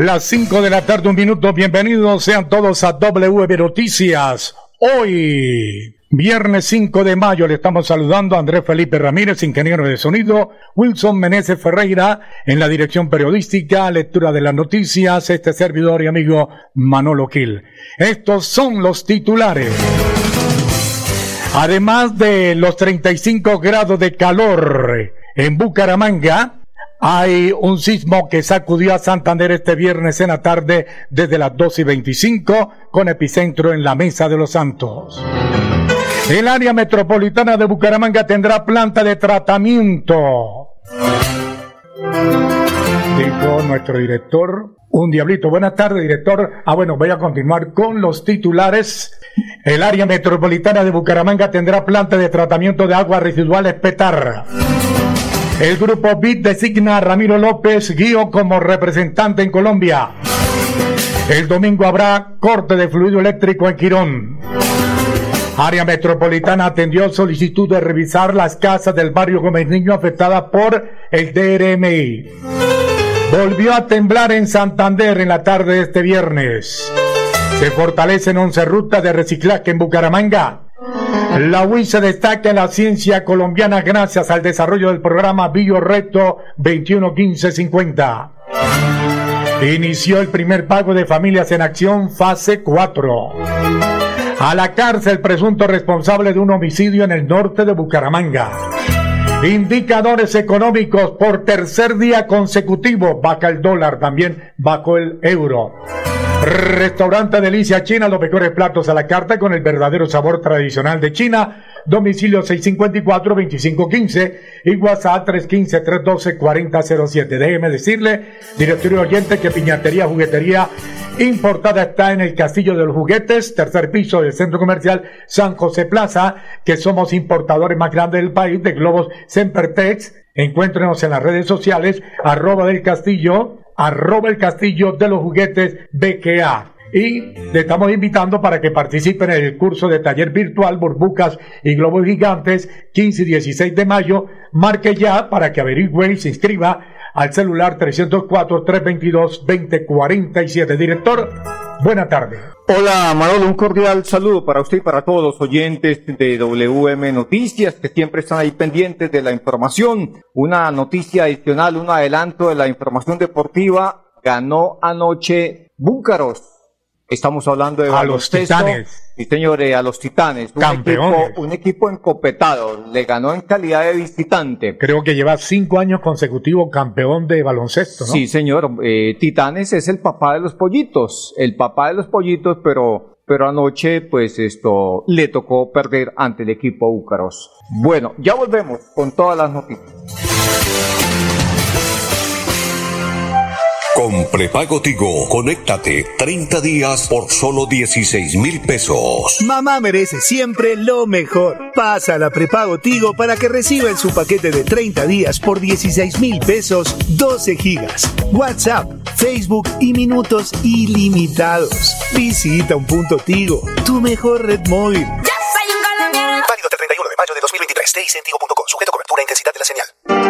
Las 5 de la tarde, un minuto. Bienvenidos sean todos a WM Noticias. Hoy, viernes 5 de mayo, le estamos saludando a Andrés Felipe Ramírez, ingeniero de sonido, Wilson Meneses Ferreira en la dirección periodística, lectura de las noticias, este servidor y amigo Manolo Gil. Estos son los titulares. Además de los 35 grados de calor en Bucaramanga, hay un sismo que sacudió a Santander este viernes en la tarde desde las 2 y 25 con epicentro en la Mesa de los Santos. El área metropolitana de Bucaramanga tendrá planta de tratamiento. Dijo nuestro director, un diablito. Buenas tardes, director. Ah, bueno, voy a continuar con los titulares. El área metropolitana de Bucaramanga tendrá planta de tratamiento de aguas residuales Petar. El grupo BIT designa a Ramiro López Guío como representante en Colombia. El domingo habrá corte de fluido eléctrico en Quirón. Área Metropolitana atendió solicitud de revisar las casas del barrio Gómez Niño afectadas por el DRMI. Volvió a temblar en Santander en la tarde de este viernes. Se fortalecen 11 rutas de reciclaje en Bucaramanga. La UIS se destaca en la ciencia colombiana gracias al desarrollo del programa Reto 211550. Inició el primer pago de familias en acción fase 4. A la cárcel presunto responsable de un homicidio en el norte de Bucaramanga. Indicadores económicos por tercer día consecutivo. Baja el dólar, también bajo el euro. Restaurante Delicia China, los mejores platos a la carta con el verdadero sabor tradicional de China. Domicilio 654-2515 y WhatsApp 315-312-4007. Déjeme decirle, directorio oyente, que Piñatería Juguetería Importada está en el Castillo de los Juguetes, tercer piso del Centro Comercial San José Plaza, que somos importadores más grandes del país de globos Sempertex. Encuéntrenos en las redes sociales, arroba del castillo, arroba el castillo de los juguetes BKA. Y le estamos invitando para que participen en el curso de taller virtual Burbucas y Globos Gigantes 15 y 16 de mayo. Marque ya para que averigüe y se inscriba al celular 304-322-2047. Director, buena tarde. Hola Manolo, un cordial saludo para usted y para todos los oyentes de WM Noticias que siempre están ahí pendientes de la información. Una noticia adicional, un adelanto de la información deportiva. Ganó anoche Búcaros Estamos hablando de a los titanes. Sí, señores, a los titanes. Un Equipo, un equipo encopetado. Le ganó en calidad de visitante. Creo que lleva cinco años consecutivos campeón de baloncesto, ¿no? Sí, señor. Eh, titanes es el papá de los pollitos. El papá de los pollitos, pero, pero anoche, pues esto, le tocó perder ante el equipo Búcaros. Bueno, ya volvemos con todas las noticias. Con prepago Tigo, conéctate 30 días por solo 16 mil pesos. Mamá merece siempre lo mejor. Pasa a la prepago Tigo para que reciba en su paquete de 30 días por 16 mil pesos 12 gigas, WhatsApp, Facebook y minutos ilimitados. Visita un punto Tigo, tu mejor red móvil. Ya soy un colombiano. Válido del 31 de mayo de 2023. Tigo.com. Sujeto cobertura e intensidad de la señal.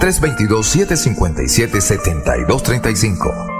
322-757-7235.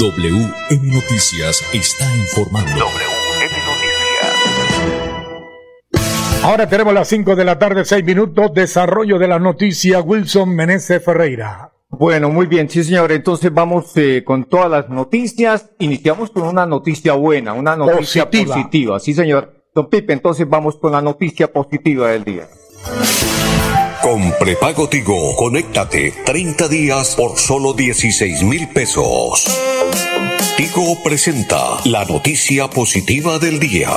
WM Noticias está informando. WM Noticias. Ahora tenemos las 5 de la tarde, 6 minutos. Desarrollo de la noticia Wilson Menezes Ferreira. Bueno, muy bien, sí señor. Entonces vamos eh, con todas las noticias. Iniciamos con una noticia buena, una noticia positiva. positiva. Sí señor. Don Pipe, entonces vamos con la noticia positiva del día. Con prepago Tigo, conéctate 30 días por solo 16 mil pesos. Tigo presenta la noticia positiva del día.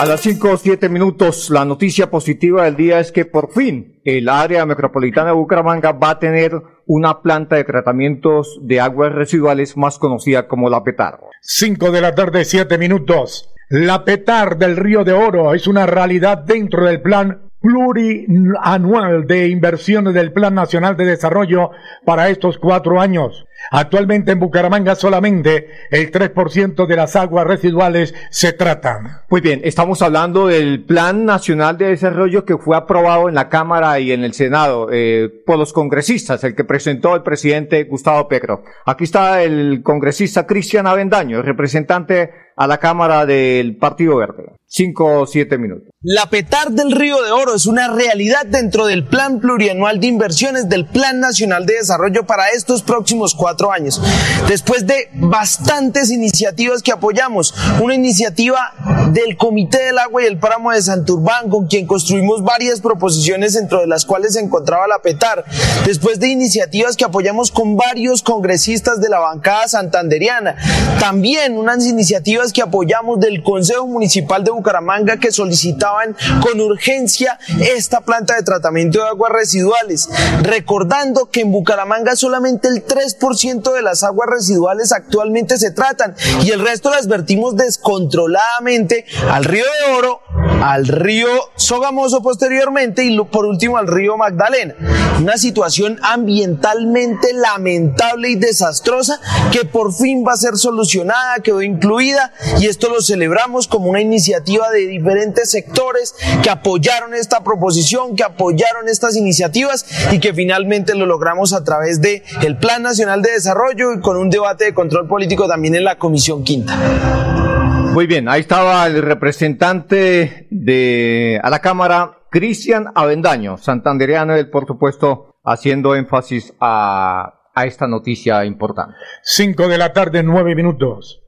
A las 5 o 7 minutos, la noticia positiva del día es que por fin el área metropolitana de Bucaramanga va a tener una planta de tratamientos de aguas residuales más conocida como la PETAR. 5 de la tarde, 7 minutos. La PETAR del Río de Oro es una realidad dentro del plan plurianual de inversiones del Plan Nacional de Desarrollo para estos cuatro años. Actualmente en Bucaramanga solamente el 3% de las aguas residuales se tratan. Muy bien, estamos hablando del Plan Nacional de Desarrollo que fue aprobado en la Cámara y en el Senado eh, por los congresistas, el que presentó el presidente Gustavo Petro. Aquí está el congresista Cristian Avendaño, representante a la Cámara del Partido Verde. Cinco o siete minutos. La PETAR del Río de Oro es una realidad dentro del Plan Plurianual de Inversiones del Plan Nacional de Desarrollo para estos próximos cuatro años. Después de bastantes iniciativas que apoyamos, una iniciativa del Comité del Agua y el Páramo de Santurbán, con quien construimos varias proposiciones, dentro de las cuales se encontraba la PETAR. Después de iniciativas que apoyamos con varios congresistas de la bancada santanderiana. También unas iniciativas que apoyamos del Consejo Municipal de Bucaramanga que solicitaban con urgencia esta planta de tratamiento de aguas residuales, recordando que en Bucaramanga solamente el 3% de las aguas residuales actualmente se tratan y el resto las vertimos descontroladamente al río de Oro, al río Sogamoso posteriormente y por último al río Magdalena. Una situación ambientalmente lamentable y desastrosa que por fin va a ser solucionada, quedó incluida y esto lo celebramos como una iniciativa de diferentes sectores que apoyaron esta proposición, que apoyaron estas iniciativas y que finalmente lo logramos a través de Plan Nacional de Desarrollo y con un debate de control político también en la Comisión Quinta. Muy bien, ahí estaba el representante de a la Cámara, Cristian Avendaño, santandereano, él por supuesto haciendo énfasis a, a esta noticia importante. Cinco de la tarde, nueve minutos.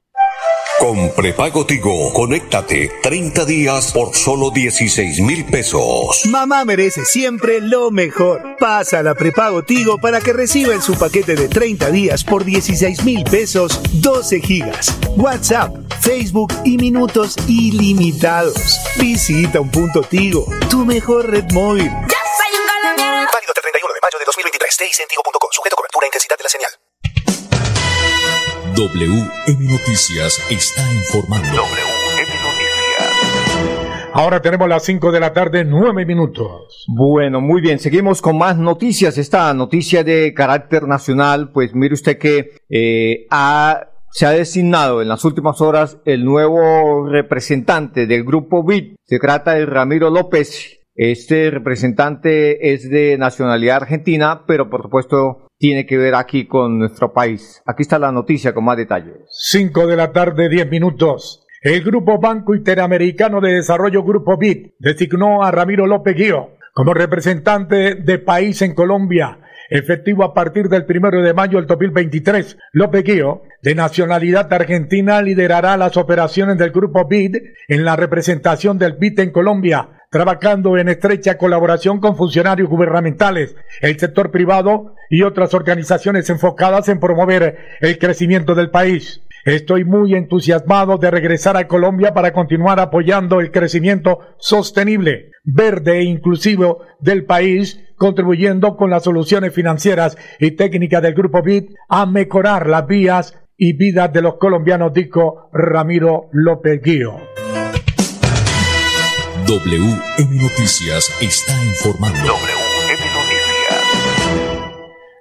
Con prepago Tigo, conéctate 30 días por solo 16 mil pesos. Mamá merece siempre lo mejor. Pasa a la prepago Tigo para que reciba en su paquete de 30 días por 16 mil pesos 12 gigas. WhatsApp, Facebook y minutos ilimitados. Visita un punto Tigo, tu mejor red móvil. Ya soy un Válido hasta el 31 de mayo de 2023. Tigo.com. Sujeto cobertura e intensidad de la señal. WM Noticias está informando. WM Noticias. Ahora tenemos las 5 de la tarde, 9 minutos. Bueno, muy bien, seguimos con más noticias. Esta noticia de carácter nacional, pues mire usted que eh, se ha designado en las últimas horas el nuevo representante del grupo BIT. Se trata de Ramiro López. Este representante es de nacionalidad argentina, pero por supuesto tiene que ver aquí con nuestro país. Aquí está la noticia con más detalles. 5 de la tarde, 10 minutos. El Grupo Banco Interamericano de Desarrollo Grupo BID designó a Ramiro López Guío como representante de país en Colombia efectivo a partir del primero de mayo del 2023. López Guío, de nacionalidad argentina, liderará las operaciones del grupo BID en la representación del BID en Colombia, trabajando en estrecha colaboración con funcionarios gubernamentales, el sector privado y otras organizaciones enfocadas en promover el crecimiento del país. Estoy muy entusiasmado de regresar a Colombia para continuar apoyando el crecimiento sostenible, verde e inclusivo del país, contribuyendo con las soluciones financieras y técnicas del Grupo BID a mejorar las vías y vidas de los colombianos, dijo Ramiro López Guío. WM Noticias está informando.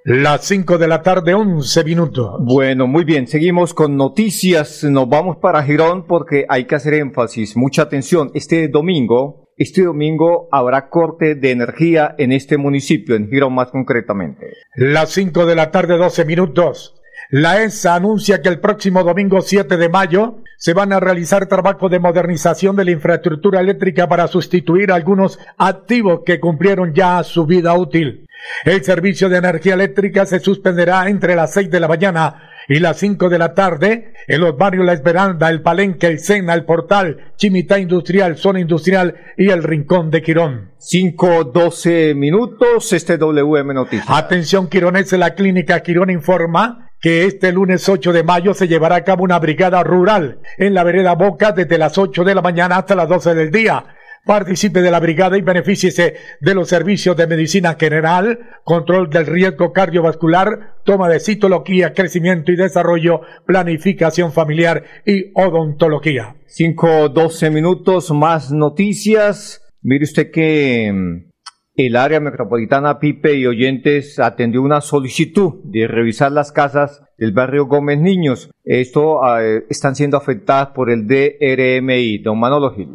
Las 5 de la tarde, 11 minutos. Bueno, muy bien, seguimos con noticias. Nos vamos para Girón porque hay que hacer énfasis, mucha atención. Este domingo, este domingo habrá corte de energía en este municipio, en Girón más concretamente. Las 5 de la tarde, 12 minutos. La ESA anuncia que el próximo domingo 7 de mayo se van a realizar trabajos de modernización de la infraestructura eléctrica para sustituir algunos activos que cumplieron ya su vida útil. El servicio de energía eléctrica se suspenderá entre las 6 de la mañana y las 5 de la tarde en los barrios La Esmeralda, El Palenque, El Sena, El Portal, Chimita Industrial, Zona Industrial y El Rincón de Quirón. 5, 12 minutos, este WM Noticias. Atención Quirones, la clínica Quirón informa que este lunes 8 de mayo se llevará a cabo una brigada rural en la vereda Boca desde las 8 de la mañana hasta las 12 del día Participe de la brigada y benefíciese de los servicios de medicina general, control del riesgo cardiovascular, toma de citología, crecimiento y desarrollo, planificación familiar y odontología. 5, 12 minutos, más noticias. Mire usted que mm, el área metropolitana Pipe y oyentes atendió una solicitud de revisar las casas del barrio Gómez Niños. Esto eh, están siendo afectadas por el DRMI. Don Manolo Gil.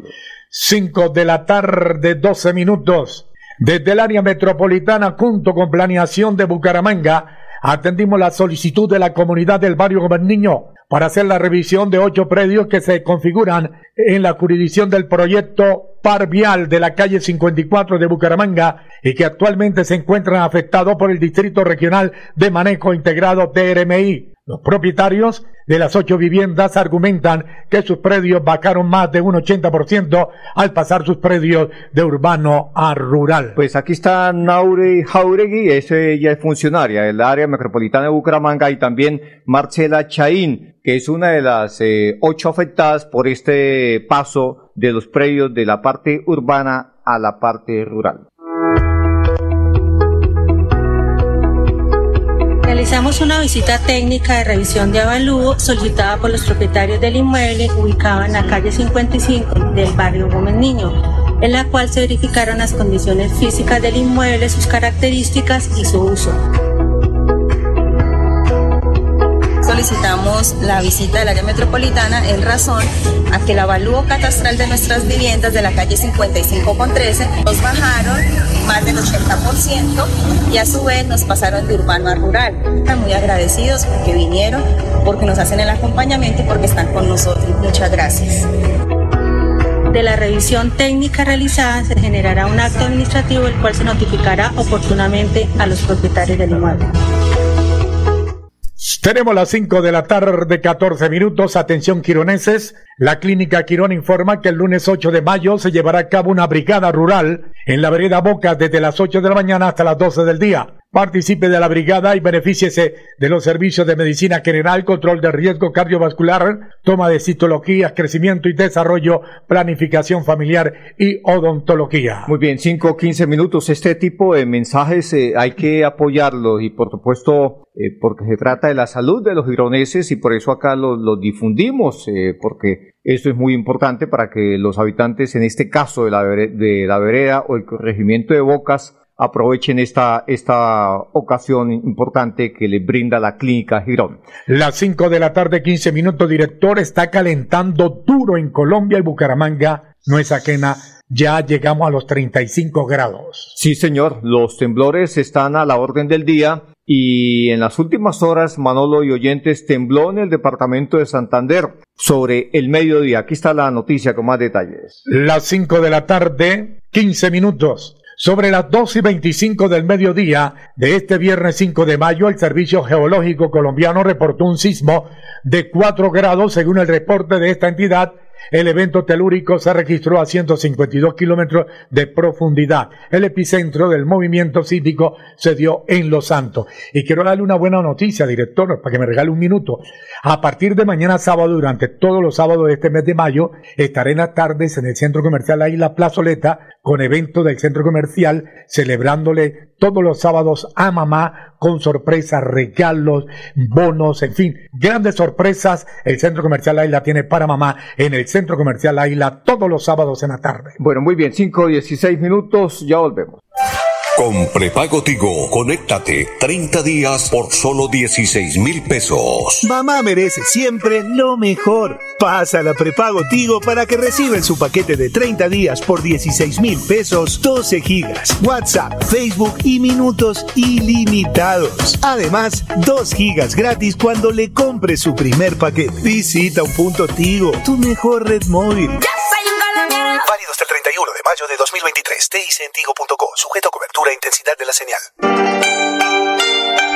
5 de la tarde, 12 minutos. Desde el área metropolitana, junto con planeación de Bucaramanga, atendimos la solicitud de la comunidad del barrio Goberniño para hacer la revisión de ocho predios que se configuran en la jurisdicción del proyecto Par Vial de la calle 54 de Bucaramanga y que actualmente se encuentran afectados por el Distrito Regional de Manejo Integrado TRMI. Los propietarios de las ocho viviendas argumentan que sus predios bajaron más de un 80% al pasar sus predios de urbano a rural. Pues aquí está Naure Jauregui, ella es funcionaria del área metropolitana de Bucaramanga y también Marcela Chaín, que es una de las eh, ocho afectadas por este paso de los predios de la parte urbana a la parte rural. Realizamos una visita técnica de revisión de avalúo solicitada por los propietarios del inmueble ubicado en la calle 55 del barrio Gómez Niño, en la cual se verificaron las condiciones físicas del inmueble, sus características y su uso solicitamos la visita del área metropolitana en razón a que el avalúo catastral de nuestras viviendas de la calle 55 con 13 nos bajaron más del 80% y a su vez nos pasaron de urbano a rural. Están muy agradecidos porque vinieron, porque nos hacen el acompañamiento y porque están con nosotros. Muchas gracias. De la revisión técnica realizada se generará un acto administrativo el cual se notificará oportunamente a los propietarios del inmueble. Tenemos las 5 de la tarde, 14 minutos. Atención, quironeses. La clínica Quirón informa que el lunes 8 de mayo se llevará a cabo una brigada rural en la vereda Boca desde las 8 de la mañana hasta las 12 del día. Participe de la brigada y benefíciese de los servicios de medicina general, control de riesgo cardiovascular, toma de citología, crecimiento y desarrollo, planificación familiar y odontología. Muy bien, 5 15 minutos. Este tipo de mensajes eh, hay que apoyarlos y por supuesto eh, porque se trata de la salud de los gironeses y por eso acá lo, difundimos, eh, porque esto es muy importante para que los habitantes, en este caso de la, de la vereda o el corregimiento de Bocas, aprovechen esta, esta ocasión importante que le brinda la clínica Girón. Las 5 de la tarde, 15 minutos, director, está calentando duro en Colombia y Bucaramanga, no es ajena. Ya llegamos a los 35 grados. Sí, señor, los temblores están a la orden del día y en las últimas horas, Manolo y oyentes, tembló en el departamento de Santander sobre el mediodía. Aquí está la noticia con más detalles. Las 5 de la tarde, 15 minutos. Sobre las 2 y 25 del mediodía de este viernes 5 de mayo, el Servicio Geológico Colombiano reportó un sismo de 4 grados según el reporte de esta entidad el evento telúrico se registró a 152 kilómetros de profundidad. El epicentro del movimiento sísmico se dio en Los Santos. Y quiero darle una buena noticia, director, para que me regale un minuto. A partir de mañana sábado, durante todos los sábados de este mes de mayo, estaré en las tardes en el Centro Comercial Isla Plazoleta con eventos del Centro Comercial celebrándole todos los sábados a mamá con sorpresas, regalos, bonos, en fin, grandes sorpresas. El Centro Comercial Isla tiene para mamá en el Centro Comercial Isla todos los sábados en la tarde. Bueno, muy bien, 5, 16 minutos, ya volvemos. Con prepago Tigo, conéctate 30 días por solo 16 mil pesos. Mamá merece siempre lo mejor. Pasa la prepago Tigo para que reciba en su paquete de 30 días por 16 mil pesos 12 gigas, WhatsApp, Facebook y minutos ilimitados. Además, 2 gigas gratis cuando le compre su primer paquete. Visita un punto Tigo, tu mejor red móvil. Válido hasta el 31 de mayo de 2023. TICentigo.co. Sujeto a cobertura e intensidad de la señal.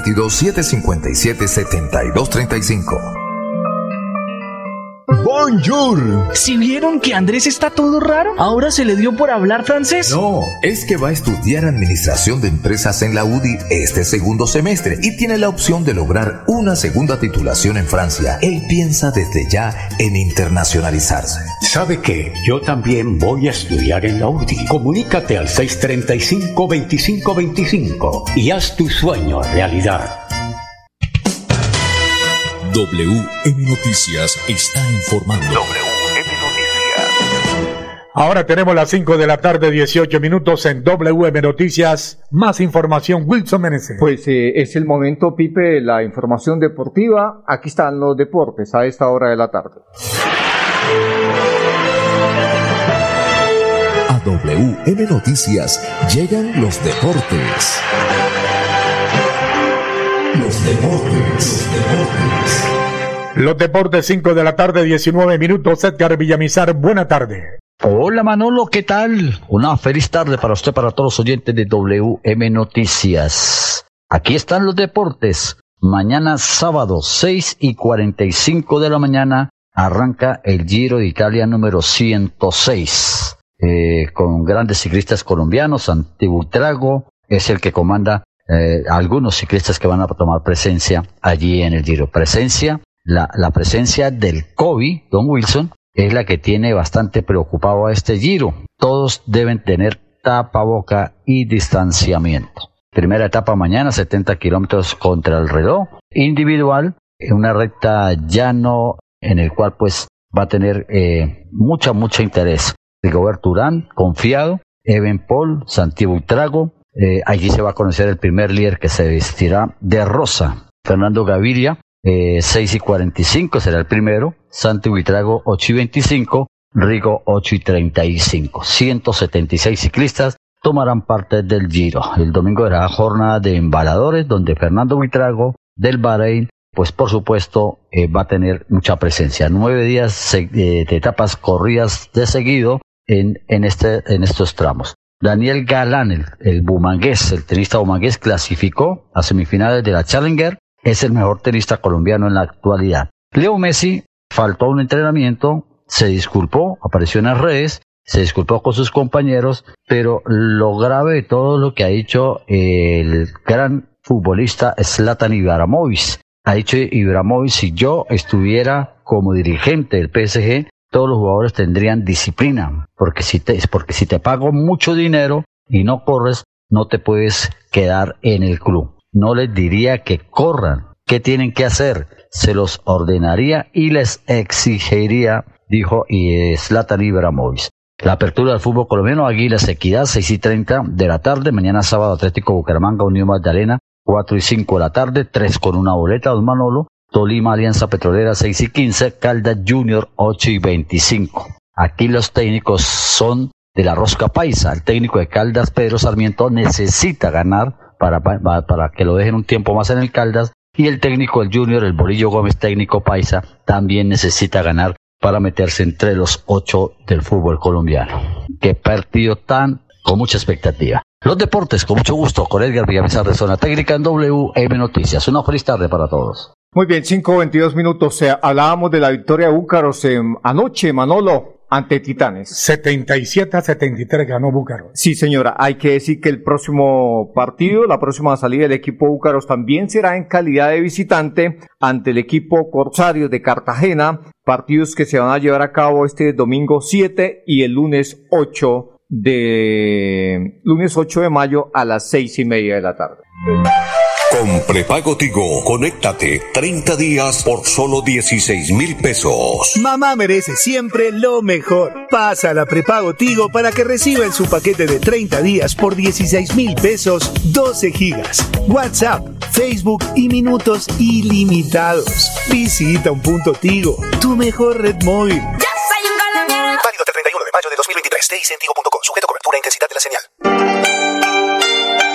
322-757-7235. 322-757-7235. Bonjour. ¿Si vieron que Andrés está todo raro? ¿Ahora se le dio por hablar francés? No, es que va a estudiar administración de empresas en la UDI este segundo semestre y tiene la opción de lograr una segunda titulación en Francia. Él piensa desde ya en internacionalizarse. ¿Sabe qué? Yo también voy a estudiar en la UDI. Comunícate al 635-2525 y haz tu sueño realidad. WM Noticias está informando. WM Noticias. Ahora tenemos las 5 de la tarde, 18 minutos en WM Noticias. Más información, Wilson Menezes. Pues eh, es el momento, Pipe, la información deportiva. Aquí están los deportes a esta hora de la tarde. A WM Noticias llegan los deportes. Los deportes, los deportes. Los deportes, 5 de la tarde, 19 minutos. Edgar Villamizar, buena tarde. Hola Manolo, ¿qué tal? Una feliz tarde para usted, para todos los oyentes de WM Noticias. Aquí están los deportes. Mañana sábado, 6 y 45 de la mañana, arranca el Giro de Italia número 106. Eh, con grandes ciclistas colombianos, Antibutrago es el que comanda eh, algunos ciclistas que van a tomar presencia allí en el Giro. Presencia, la, la presencia del COVID, Don Wilson, es la que tiene bastante preocupado a este Giro. Todos deben tener tapaboca y distanciamiento. Primera etapa mañana, 70 kilómetros contra el reloj. Individual, en una recta llano en el cual pues va a tener eh, mucha, mucha interés. Rigobert Urán, confiado. Evan Paul, Santiago Trago, eh, allí se va a conocer el primer líder que se vestirá de rosa. Fernando Gaviria, eh, 6 y 45 será el primero. Santi Buitrago, 8 y 25. Rigo, 8 y 35. 176 ciclistas tomarán parte del Giro. El domingo será jornada de embaladores donde Fernando Buitrago del Bahrein, pues por supuesto eh, va a tener mucha presencia. Nueve días eh, de etapas corridas de seguido en, en, este, en estos tramos. Daniel Galán, el, el bumangués, el tenista bumangués, clasificó a semifinales de la Challenger. Es el mejor tenista colombiano en la actualidad. Leo Messi faltó un entrenamiento, se disculpó, apareció en las redes, se disculpó con sus compañeros, pero lo grave de todo lo que ha dicho el gran futbolista Zlatan Ibrahimovic. Ha dicho Ibrahimovic, si yo estuviera como dirigente del PSG, todos los jugadores tendrían disciplina, porque si te, porque si te pago mucho dinero y no corres, no te puedes quedar en el club. No les diría que corran, ¿qué tienen que hacer? Se los ordenaría y les exigiría, dijo Zlatan Ibrahimovic. La apertura del fútbol colombiano, Águilas Equidad, 6 y 30 de la tarde. Mañana sábado, Atlético Bucaramanga, Unión Magdalena, 4 y 5 de la tarde. 3 con una boleta, Don Manolo. Tolima, Alianza Petrolera, 6 y 15. Caldas Junior, 8 y 25. Aquí los técnicos son de la Rosca Paisa. El técnico de Caldas, Pedro Sarmiento, necesita ganar para, para que lo dejen un tiempo más en el Caldas. Y el técnico del Junior, el Bolillo Gómez, técnico Paisa, también necesita ganar para meterse entre los ocho del fútbol colombiano. Qué partido tan con mucha expectativa. Los deportes, con mucho gusto, con Edgar Villamizar de Zona Técnica en WM Noticias. Una feliz tarde para todos. Muy bien, 5.22 minutos. hablábamos de la victoria de Búcaros anoche, Manolo ante Titanes. 77 a 73 ganó Búcaros. Sí, señora. Hay que decir que el próximo partido, la próxima salida del equipo Búcaros también será en calidad de visitante ante el equipo Corsario de Cartagena. Partidos que se van a llevar a cabo este domingo 7 y el lunes 8 de lunes 8 de mayo a las seis y media de la tarde. Con prepago Tigo, conéctate 30 días por solo 16 mil pesos. Mamá merece siempre lo mejor. Pasa a la prepago Tigo para que reciba en su paquete de 30 días por 16 mil pesos 12 gigas, WhatsApp, Facebook y minutos ilimitados. Visita un punto Tigo, tu mejor red móvil. Ya soy un Válido hasta el 31 de mayo de 2023. Tigo.com. Sujeto cobertura e intensidad de la señal.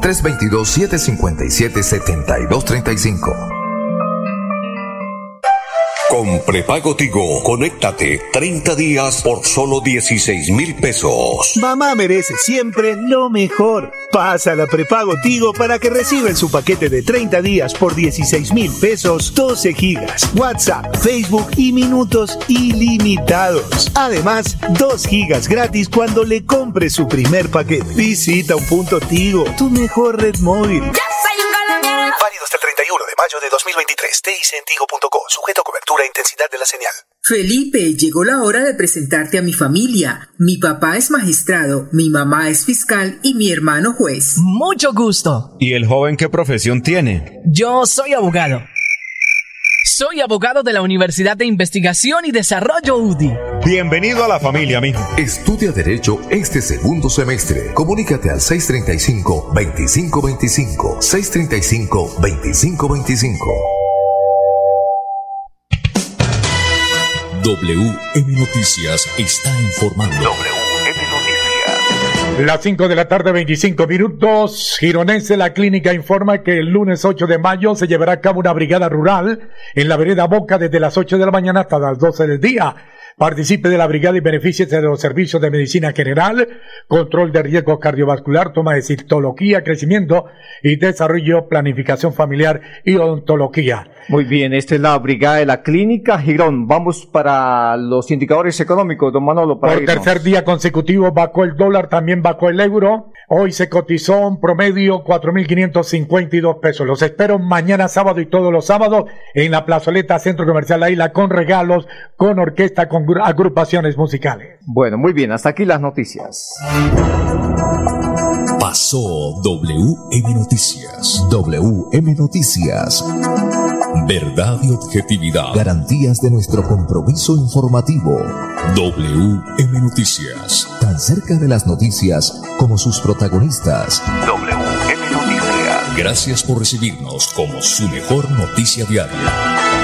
322-757-7235. Con prepago Tigo, conéctate 30 días por solo 16 mil pesos. Mamá merece siempre lo mejor. Pasa la prepago Tigo para que reciba en su paquete de 30 días por 16 mil pesos 12 gigas, WhatsApp, Facebook y minutos ilimitados. Además, 2 gigas gratis cuando le compre su primer paquete. Visita un punto Tigo, tu mejor red móvil. 31 de mayo de 2023. TICentigo.co. Sujeto a cobertura e intensidad de la señal. Felipe, llegó la hora de presentarte a mi familia. Mi papá es magistrado, mi mamá es fiscal y mi hermano juez. Mucho gusto. ¿Y el joven qué profesión tiene? Yo soy abogado. Soy abogado de la Universidad de Investigación y Desarrollo UDI. Bienvenido a la familia, mijo. Estudia Derecho este segundo semestre. Comunícate al 635-2525. 635-2525. WM Noticias está informando. Las 5 de la tarde, 25 minutos. Gironense La Clínica informa que el lunes 8 de mayo se llevará a cabo una brigada rural en la vereda Boca desde las 8 de la mañana hasta las 12 del día. Participe de la brigada y beneficie de los servicios de medicina general, control de riesgo cardiovascular, toma de citología, crecimiento y desarrollo, planificación familiar y odontología. Muy bien, esta es la brigada de la clínica Girón. Vamos para los indicadores económicos, don Manolo. Para Por irnos. tercer día consecutivo bajó el dólar, también bajó el euro. Hoy se cotizó un promedio 4.552 pesos. Los espero mañana sábado y todos los sábados en la plazoleta Centro Comercial La Isla con regalos, con orquesta, con agrupaciones musicales. Bueno, muy bien, hasta aquí las noticias. Pasó WM Noticias. WM Noticias. Verdad y objetividad. Garantías de nuestro compromiso informativo. WM Noticias. Tan cerca de las noticias como sus protagonistas. WM Noticias. Gracias por recibirnos como su mejor noticia diaria.